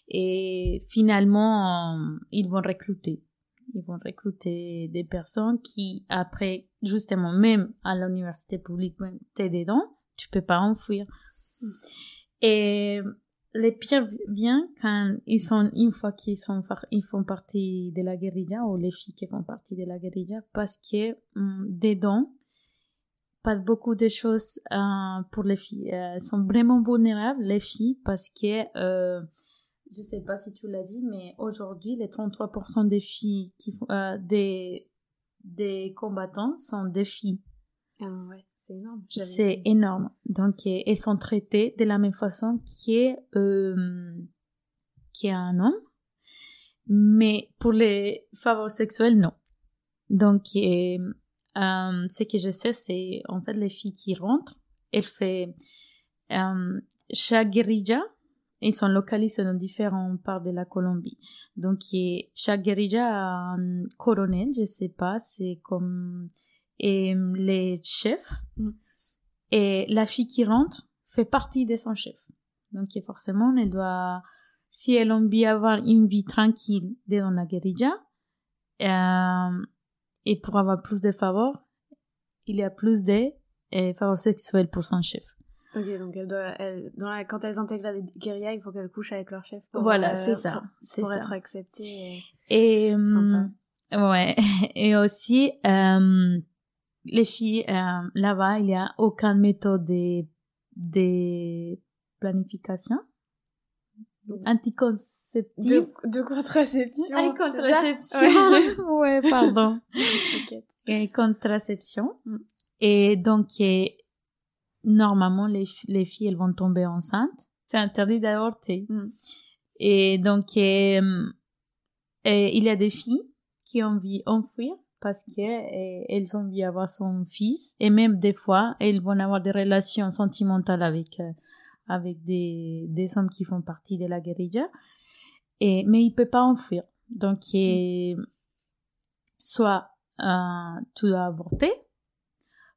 Et finalement, euh, ils vont recruter. Ils vont recruter des personnes qui, après, justement, même à l'université publique, t'es dedans, tu peux pas enfuir. Mm. Et les pires viennent quand ils sont une fois qu'ils sont ils font partie de la guérilla ou les filles qui font partie de la guérilla parce que hum, dedans passe beaucoup de choses euh, pour les filles elles sont vraiment vulnérables les filles parce que euh, je sais pas si tu l'as dit mais aujourd'hui les 33% des filles qui euh, des des combattants sont des filles ah ouais c'est énorme. C'est énorme. Donc, elles sont traitées de la même façon qu'un euh, un homme. Mais pour les faveurs sexuelles, non. Donc, euh, euh, ce que je sais, c'est en fait les filles qui rentrent, elles font euh, chaque guérilla, ils sont localisés dans différentes parts de la Colombie. Donc, chaque guérilla a un colonel, je sais pas, c'est comme et les chefs. Mm. Et la fille qui rentre fait partie de son chef. Donc forcément, elle doit, si elle a envie d'avoir une vie tranquille dans la guérilla, euh, et pour avoir plus de faveurs, il y a plus de euh, faveurs sexuelles pour son chef. Ok, donc elle doit, elle, dans la, quand elles intègrent la guérilla, il faut qu'elles couchent avec leur chef pour, voilà, c'est ça, pour, c'est pour être acceptées. Et, et hum, ouais, (laughs) et aussi, euh, les filles, euh, là-bas, il n'y a aucune méthode de, de planification. Anticonceptive. De, de contraception. Ah, contraception. (laughs) ouais. pardon. (laughs) Et contraception. Mm. Et donc, normalement, les, les filles, elles vont tomber enceintes. C'est interdit d'avorter. Mm. Et donc, et, il y a des filles qui ont envie d'enfuir parce qu'elles ont envie d'avoir son fils et même des fois elles vont avoir des relations sentimentales avec avec des, des hommes qui font partie de la guérilla et mais il peut pas enfuir donc mm. soit euh, tu dois avorter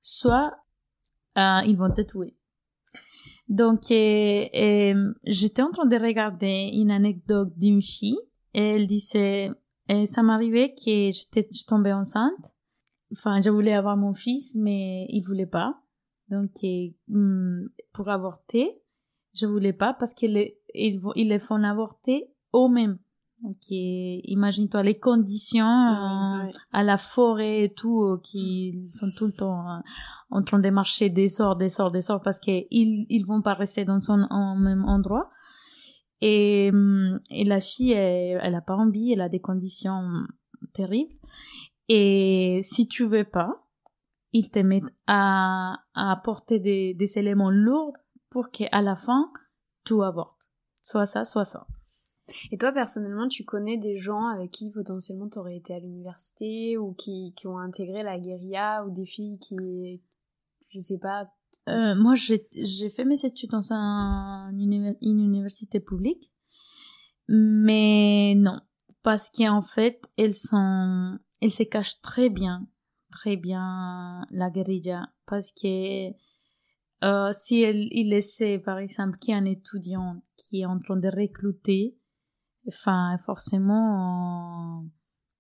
soit euh, ils vont te tuer donc, j'étais en train de regarder une anecdote d'une fille et elle disait, et ça m'arrivait que j'étais tombée enceinte. Enfin, je voulais avoir mon fils, mais il voulait pas. Donc, hmm, pour avorter, je voulais pas parce qu'ils ils, ils les font avorter eux-mêmes. Donc, imagine-toi les conditions euh, à la forêt et tout, euh, qui sont tout le temps euh, en train de marcher des sorts, des sorts, des sorts, parce qu'ils ils vont pas rester dans son même endroit. Et, et la fille, elle, elle a pas envie, elle a des conditions terribles. Et si tu veux pas, ils te mettent à, à porter des, des éléments lourds pour qu'à la fin, tout avorte. Soit ça, soit ça. Et toi, personnellement, tu connais des gens avec qui potentiellement tu aurais été à l'université ou qui, qui ont intégré la guérilla ou des filles qui, je sais pas. Euh, moi, j'ai fait mes études dans un, une, université publique, mais non, parce qu'en fait, elles sont, elles se cachent très bien, très bien la guérilla, parce que euh, si elle, il laissait, par exemple, qu'il y a un étudiant qui est en train de recruter, enfin, forcément,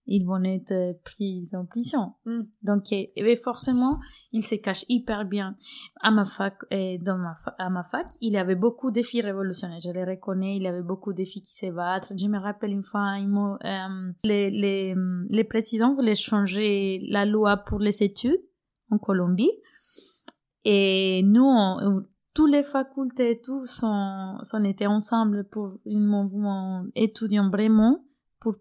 ils vont être pris en prison. Mm. Donc, et, forcément, ils se cachent hyper bien. À ma fac, et dans ma à ma fac, il y avait beaucoup de filles révolutionnaires. Je les reconnais, il y avait beaucoup de filles qui se battent. Je me rappelle une fois, euh, les, les, les présidents voulaient changer la loi pour les études en Colombie. Et nous, toutes les facultés et tout sont, sont étaient ensemble pour un mouvement étudiant vraiment pour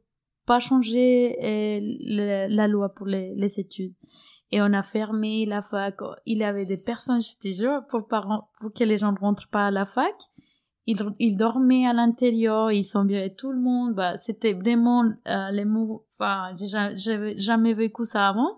pas changer euh, la loi pour les, études. Et on a fermé la fac. Il y avait des personnes, je te pour, que les gens ne rentrent pas à la fac. Ils, dormaient à l'intérieur, ils sont bien tout le monde. Bah, c'était vraiment euh, les mots. Enfin, j'ai jamais vécu ça avant.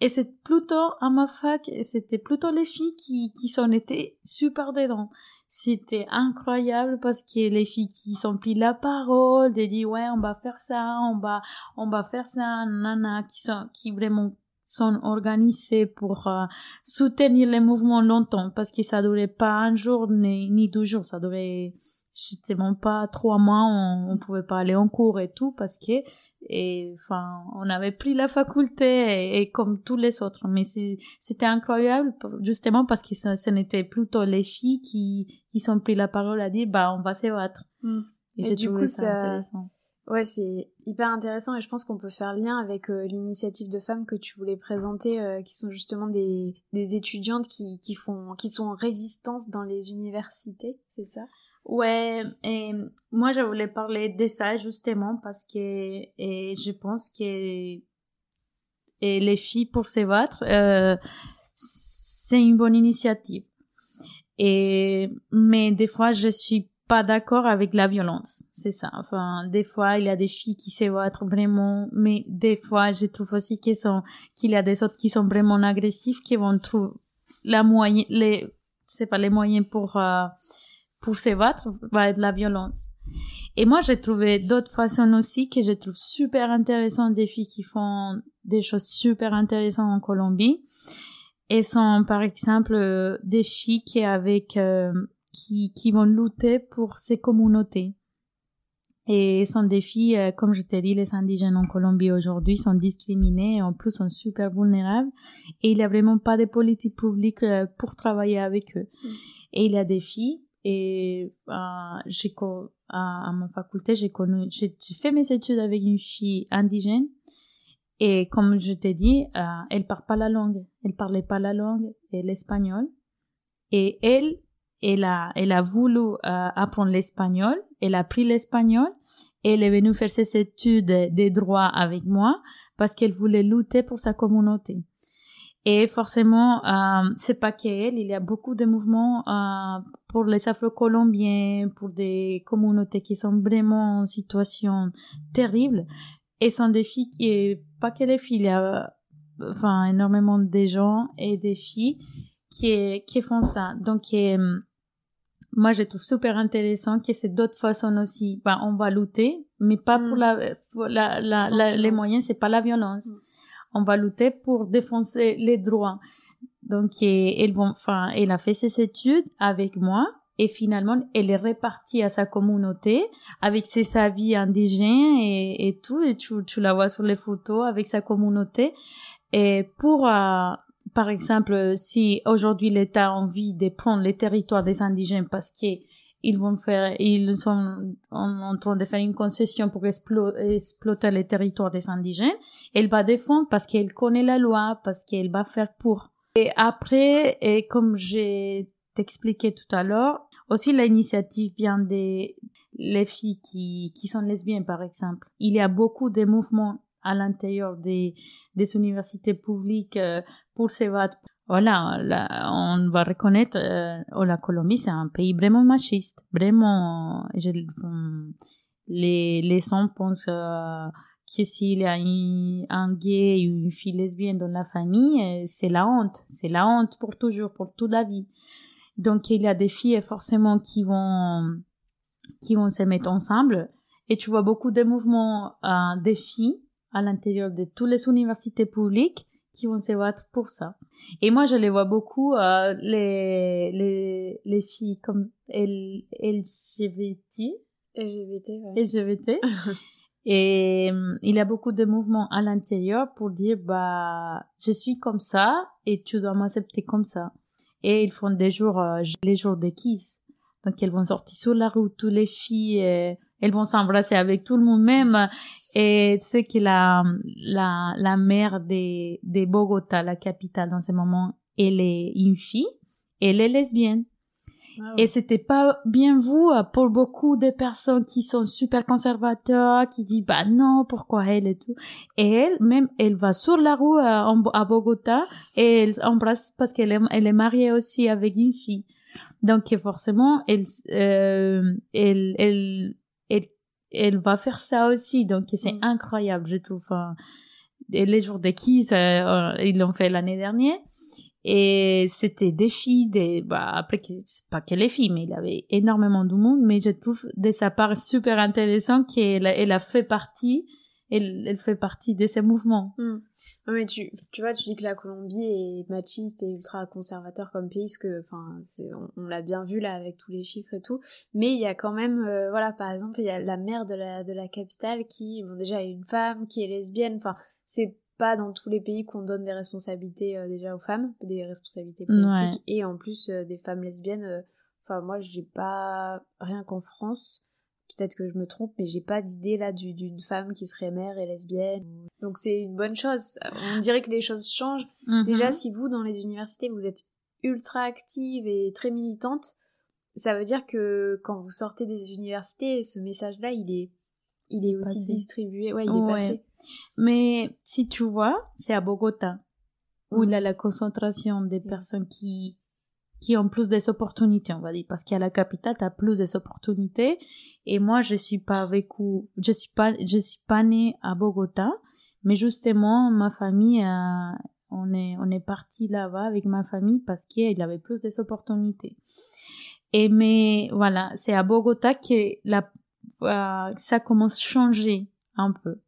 Et c'est plutôt à ma fac, c'était plutôt les filles qui, qui s'en étaient super dedans. C'était incroyable parce que les filles qui sont pris la parole, de dit ouais, on va faire ça, on va, on va faire ça, nana, qui sont, qui vraiment sont organisées pour euh, soutenir les mouvements longtemps parce que ça durait pas un jour ni, ni deux jours, ça durait justement pas trois mois, on, on pouvait pas aller en cours et tout parce que et enfin on avait pris la faculté et, comme tous les autres. Mais c'était incroyable justement parce que ce, n'était plutôt les filles qui qui sont pris la parole à dire bah on va se battre. Mm. et, j'ai trouvé ça, intéressant. Ouais c'est hyper intéressant et je pense qu'on peut faire lien avec euh, l'initiative de femmes que tu voulais présenter euh, qui sont justement des, des étudiantes qui, qui font qui sont en résistance dans les universités c'est ça? Ouais, et moi je voulais parler de ça justement parce que et je pense que et les filles pour se battre, euh, c'est une bonne initiative. Et mais des fois je suis pas d'accord avec la violence, c'est ça. Enfin, des fois il y a des filles qui se battent vraiment, mais des fois je trouve aussi qu'il y a des autres qui sont vraiment agressifs qui vont trouver la moyen les c'est pas les moyens pour euh, pour se battre va être la violence. Et moi, j'ai trouvé d'autres façons aussi que je trouve super intéressantes des filles qui font des choses super intéressantes en Colombie. Et sont, par exemple, euh, des filles qui avec, euh, qui, qui vont lutter pour ces communautés. Et sont des filles, euh, comme je t'ai dit, les indigènes en Colombie aujourd'hui sont discriminés et en plus sont super vulnérables. Et il n'y a vraiment pas de politique publique pour travailler avec eux. Mm. Et il y a des filles et euh, j'ai à, à, ma faculté, j'ai connu, j'ai fait mes études avec une fille indigène. Et comme je t'ai dit, euh, elle parle pas la langue. Elle parlait pas la langue, l'espagnol. Et elle, elle a, elle a voulu euh, apprendre l'espagnol. Elle a pris l'espagnol. Et elle est venue faire ses études des droits avec moi parce qu'elle voulait lutter pour sa communauté. Et forcément, euh, c'est pas qu'elle, il y a beaucoup de mouvements euh, pour les Afro-Colombiens, pour des communautés qui sont vraiment en situation terrible. Et sont des filles qui, pas que les filles, il y a, enfin, énormément de gens et des filles qui, qui font ça. Donc, moi, je trouve super intéressant que c'est d'autres façons aussi. Ben, on va lutter, mais pas pour mm. la, pour la, la, les moyens, c'est pas la violence. Mm. On va lutter pour défoncer les droits. Donc, elle, a fait ses études avec moi et finalement, elle est répartie à sa communauté avec ses habits indigènes et, tout. Et tu, tu la vois sur les photos avec sa communauté. Et pour, euh, par exemple, si aujourd'hui l'État a envie de prendre les territoires des indigènes parce qu'ils vont faire, ils sont en, train de faire une concession pour exploiter les territoires des indigènes, elle va défendre parce qu'elle connaît la loi, parce qu'elle va faire pour. Et après, et comme j'ai expliqué tout à l'heure, aussi l'initiative vient des les filles qui, qui sont lesbiennes, par exemple. Il y a beaucoup de mouvements à l'intérieur des, des universités publiques euh, pour se battre. Voilà, on va reconnaître, euh, la Colombie, c'est un pays vraiment machiste, vraiment. Je, les, les gens pensent euh, que s'il y a un gay ou une fille lesbienne dans la famille, euh, c'est la honte, c'est la honte pour toujours, pour toute la vie. Donc il y a des filles forcément qui vont qui vont se mettre ensemble et tu vois beaucoup de mouvements euh, des filles à l'intérieur de toutes les universités publiques qui vont se battre pour ça. Et moi, je les vois beaucoup, euh, les, les, les filles comme L, LGBT. LGBT, ouais. LGBT. (laughs) et euh, il y a beaucoup de mouvements à l'intérieur pour dire, bah, je suis comme ça et tu dois m'accepter comme ça. Et ils font des jours, euh, les jours de kiss. Donc, elles vont sortir sur la route, toutes les filles, elles vont s'embrasser avec tout le monde, même et tu sais que la, la, la maire de, de Bogota, la capitale dans ce moment, elle est une fille, elle est lesbienne. Ah et c'était pas bien vu euh, pour beaucoup de personnes qui sont super conservateurs, qui disent bah non, pourquoi elle et tout. Et elle, même, elle va sur la rue euh, à, Bogota et elle embrasse parce qu'elle est, elle est mariée aussi avec une fille. Donc forcément, elle, euh, elle, elle, elle elle va faire ça aussi. Donc, c'est mm. incroyable, je trouve. les jours de Kiss, euh, ils l'ont fait l'année dernière. Et c'était des filles, des, bah, après, pas que les filles, mais il y avait énormément de monde. Mais je trouve de sa part super intéressant qu'elle elle a fait partie elle, elle fait partie de ces mouvements. Hmm. mais tu, tu vois, tu dis que la Colombie est machiste et ultra conservateur comme pays, parce que, enfin, on, on l'a bien vu là avec tous les chiffres et tout. Mais il y a quand même, euh, voilà, par exemple, il y a la maire de la, de la capitale qui, bon, déjà, est une femme, qui est lesbienne. Enfin, c'est pas dans tous les pays qu'on donne des responsabilités euh, déjà aux femmes, des responsabilités politiques, et en plus euh, des femmes lesbiennes. Enfin, moi, j'ai pas rien qu'en France peut-être que je me trompe, mais j'ai pas d'idée là d'une femme qui serait mère et lesbienne. Donc c'est une bonne chose. On dirait que les choses changent. Mhm. Déjà, si vous, dans les universités, vous êtes ultra active et très militante, ça veut dire que quand vous sortez des universités, ce message-là, il est, il est aussi distribué. Ouais, il est passé. Mais si tu vois, c'est à Bogota, où il y a la concentration des personnes qui, qui ont plus des opportunités, on va dire, parce qu'à la capitale, tu as plus des opportunités. Et moi, je suis pas avec je suis pas, je suis pas née à Bogota, mais justement, ma famille, euh, on est, on est parti là-bas avec ma famille parce qu'il avait plus des opportunités. Et mais voilà, c'est à Bogota que la, euh, ça commence à changer un peu.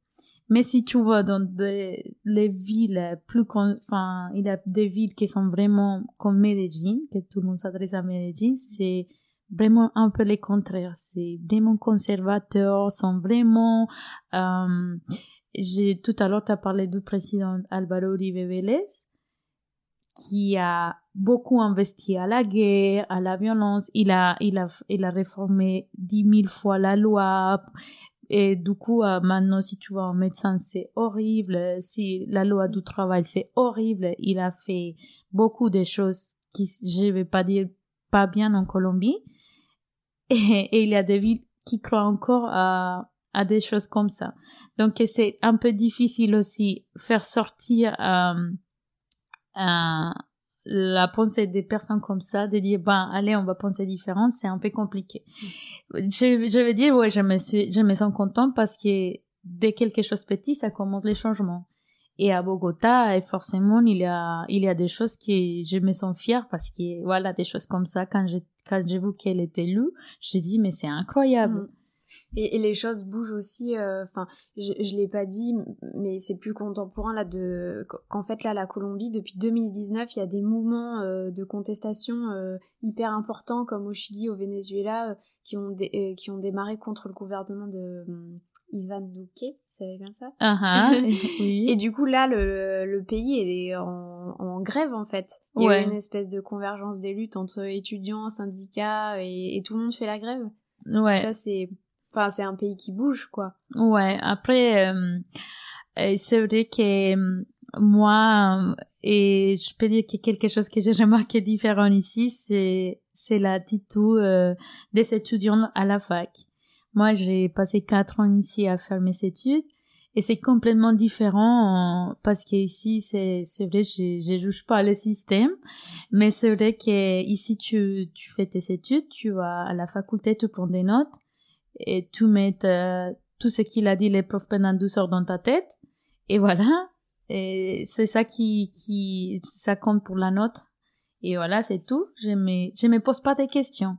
Mais si tu vas dans les villes plus, enfin, il y a des villes qui sont vraiment comme Medellín, que tout le monde s'adresse à Medellín, c'est vraiment un peu le contraire. C'est vraiment conservateur, sont vraiment, euh, tout à l'heure, tu as parlé du président Alvaro Uribe Vélez, qui a beaucoup investi à la guerre, à la violence. Il a, il a, il a réformé dix mille fois la loi. Et du coup, euh, maintenant, si tu vas en médecin, c'est horrible. Si la loi du travail, c'est horrible. Il a fait beaucoup de choses qui, je vais pas dire pas bien en Colombie. (laughs) Et, il y a des villes qui croient encore à, à des choses comme ça. Donc, c'est un peu difficile aussi faire sortir euh, euh, la pensée des personnes comme ça, de dire, ben, allez, on va penser différent, c'est un peu compliqué. Je, veux dire, ouais, je me suis, je me sens contente parce que dès quelque chose petit, ça commence les changements. Et à Bogota, forcément, il y a, il y a des choses qui, je me sens fière parce que, voilà, des choses comme ça, quand j'ai, vu qu'elle était lue, j'ai dit, mais c'est incroyable. Mm. Et, les choses bougent aussi. Euh, enfin, je, je l'ai pas dit, mais c'est plus contemporain là de qu'en fait là la Colombie depuis 2019 il y a des mouvements euh, de contestation euh, hyper importants comme au Chili, au Venezuela, qui ont qui ont démarré contre le gouvernement de Ivan Duque. C'est bien ça? Uh (laughs) oui. Et du coup là le, le pays est en, en, grève en fait. Il y a une espèce de convergence des luttes entre étudiants, syndicats et, et tout le monde fait la grève. Ouais. Ça c'est Enfin, c'est un pays qui bouge, quoi. Ouais, après, euh, euh, c'est vrai que euh, moi, et je peux dire que quelque chose que j'ai (laughs) remarqué différent ici, c'est, c'est l'attitude des étudiants à la fac. Moi, j'ai passé quatre ans ici à faire mes études et c'est complètement différent parce que ici c'est c'est vrai je je juge pas le système mais c'est vrai que ici tu tu fais tes études tu vas à la faculté tu prends des notes et tu mets euh, tout ce qu'il a dit les profs pendant 12 heures dans ta tête. Et voilà. C'est ça qui qui ça compte pour la note. Et voilà c'est tout. Je me je me pose pas de questions.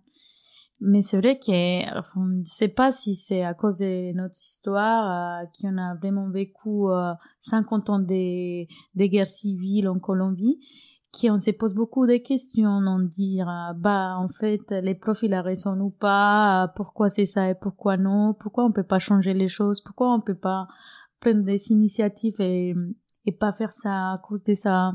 Mais c'est vrai que enfin, je sais pas si c'est à cause de notre histoire euh, qu'on a vraiment vécu euh, 50 ans de, de guerre civile en Colombie qui on se pose beaucoup de questions, on dire euh, bah en fait les profils a raison ou pas, euh, pourquoi c'est ça et pourquoi non, pourquoi on peut pas changer les choses, pourquoi on peut pas prendre des initiatives et et pas faire ça à cause de ça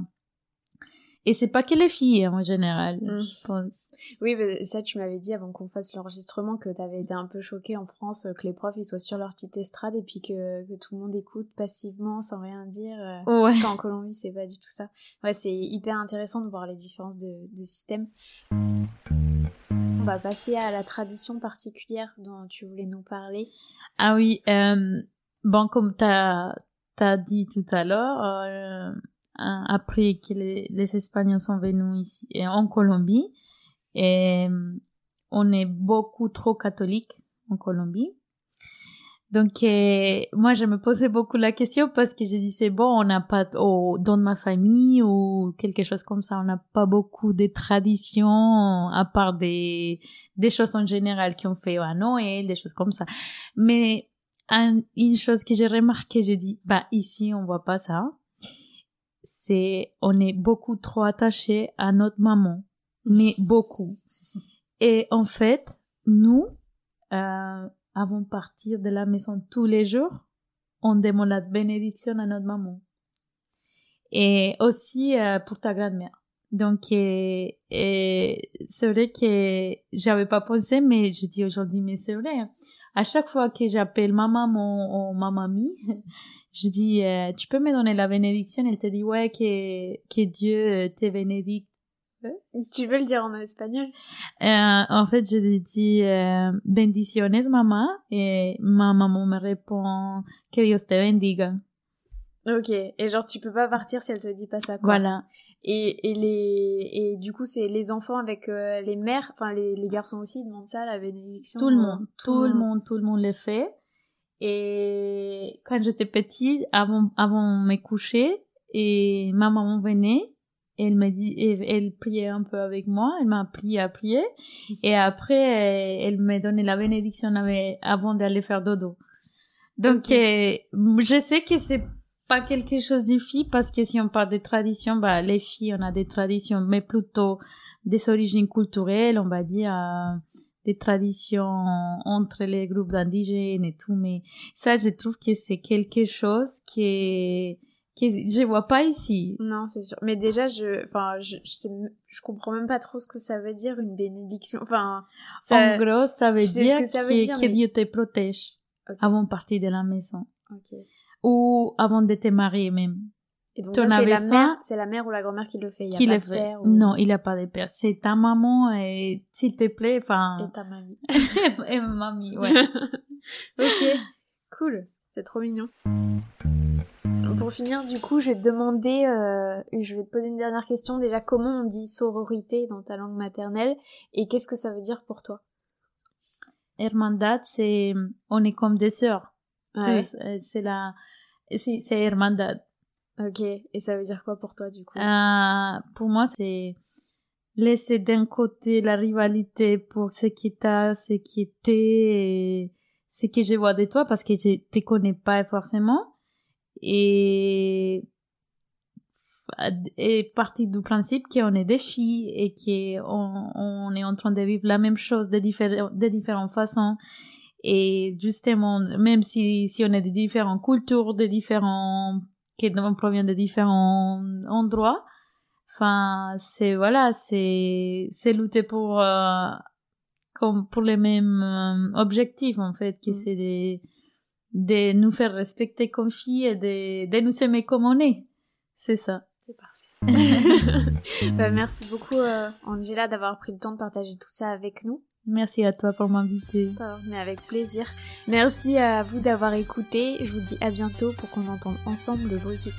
et c'est pas que les filles en général, mm. je pense. Oui, mais ça tu m'avais dit avant qu'on fasse l'enregistrement que tu avais été un peu choquée en France que les profs ils soient sur leur petite estrade et puis que, que tout le monde écoute passivement sans rien dire. Euh, ouais. Quand en Colombie c'est pas du tout ça. Ouais, c'est hyper intéressant de voir les différences de, de système. On va passer à la tradition particulière dont tu voulais nous parler. Ah oui, euh, bon comme t'as as dit tout à l'heure. Euh, après que les, les, Espagnols sont venus ici en Colombie. Et on est beaucoup trop catholique en Colombie. Donc euh, moi je me posais beaucoup la question parce que je disais bon on n'a pas oh, dans ma famille ou quelque chose comme ça on n'a pas beaucoup de traditions à part des des choses en général qui ont fait à Noël des choses comme ça mais une chose que j'ai remarqué j'ai dit bah ici on voit pas ça c'est on est beaucoup trop attaché à notre maman, mais (laughs) beaucoup. Et en fait, nous, euh, avant de partir de la maison tous les jours, on demande la bénédiction à notre maman. Et aussi euh, pour ta grand-mère. Donc, et, c'est vrai que j'avais pas pensé, mais j'ai dit aujourd'hui, mais c'est vrai. Hein. À chaque fois que j'appelle ma maman ou ma mamie, je dis, euh, tu peux me donner la bénédiction? Elle te dit, ouais, que, que Dieu euh, te bénédicte. Tu veux le dire en espagnol? Euh, En fait, je lui dis euh, bendiciones, maman. Et ma maman me répond que Dios te bendiga. Ok, et genre tu peux pas partir si elle te dit pas ça. Quoi. Voilà. Et, et les et du coup c'est les enfants avec les mères, enfin les, les garçons aussi demandent ça la bénédiction. Tout le monde, tout, le monde, tout le monde le fait. Et quand j'étais petite, avant, avant de me coucher, et ma maman venait, elle m'a dit, elle priait un peu avec moi, elle m'a appris à prier, (laughs) et après, elle m'a donné la bénédiction avant d'aller faire dodo. Donc, euh, je sais que c'est pas quelque chose de filles, parce que si on parle des traditions, bah, les filles, on a des traditions, mais plutôt des origines culturelles, on va dire, euh, des traditions entre les groupes d'indigènes et tout, mais ça, je trouve que c'est quelque chose qui est que je vois pas ici. Non, c'est sûr. Mais déjà, je, enfin, je, je, comprends même pas trop ce que ça veut dire une bénédiction. Enfin, en gros, ça veut dire que, Dieu te protège avant de partir de la maison. Ou avant de te marier même. Et donc, c'est la mère, c'est la mère ou la grand-mère qui le fait. Il y a pas de père. Non, il n'y a pas de père. C'est ta maman et s'il te plaît, enfin. Et ta mamie. (laughs) et mamie, ouais. (laughs) ok, cool. C'est trop mignon. Pour finir, du coup, je vais te demander, euh, je vais te poser une dernière question. Déjà, comment on dit sororité dans ta langue maternelle et qu'est-ce que ça veut dire pour toi? Hermandad, c'est on est comme des sœurs. Euh, c'est la, c'est hermandad. Ok. Et ça veut dire quoi pour toi, du coup? Euh, Pour moi, c'est laisser d'un côté la rivalité pour ce qui t'a, ce qui était, et ce que je vois de toi, parce que je te connais pas forcément. Et parti du principe qu'on est des filles et qu'on on est en train de vivre la même chose de, de différentes façons. Et justement, même si, si on est de différentes cultures, de qui provient de différents endroits, enfin, c'est, voilà, c'est, c'est lutter pour, euh, comme pour les mêmes euh, objectifs, en fait, qui mm. c'est de, de nous faire respecter comme filles et de, de nous aimer comme on est. C'est ça. C'est parfait. (laughs) bah, merci beaucoup, euh, Angela, d'avoir pris le temps de partager tout ça avec nous. Merci à toi pour m'inviter. Mais avec plaisir. Merci à vous d'avoir écouté. Je vous dis à bientôt pour qu'on entende ensemble le bruit qui.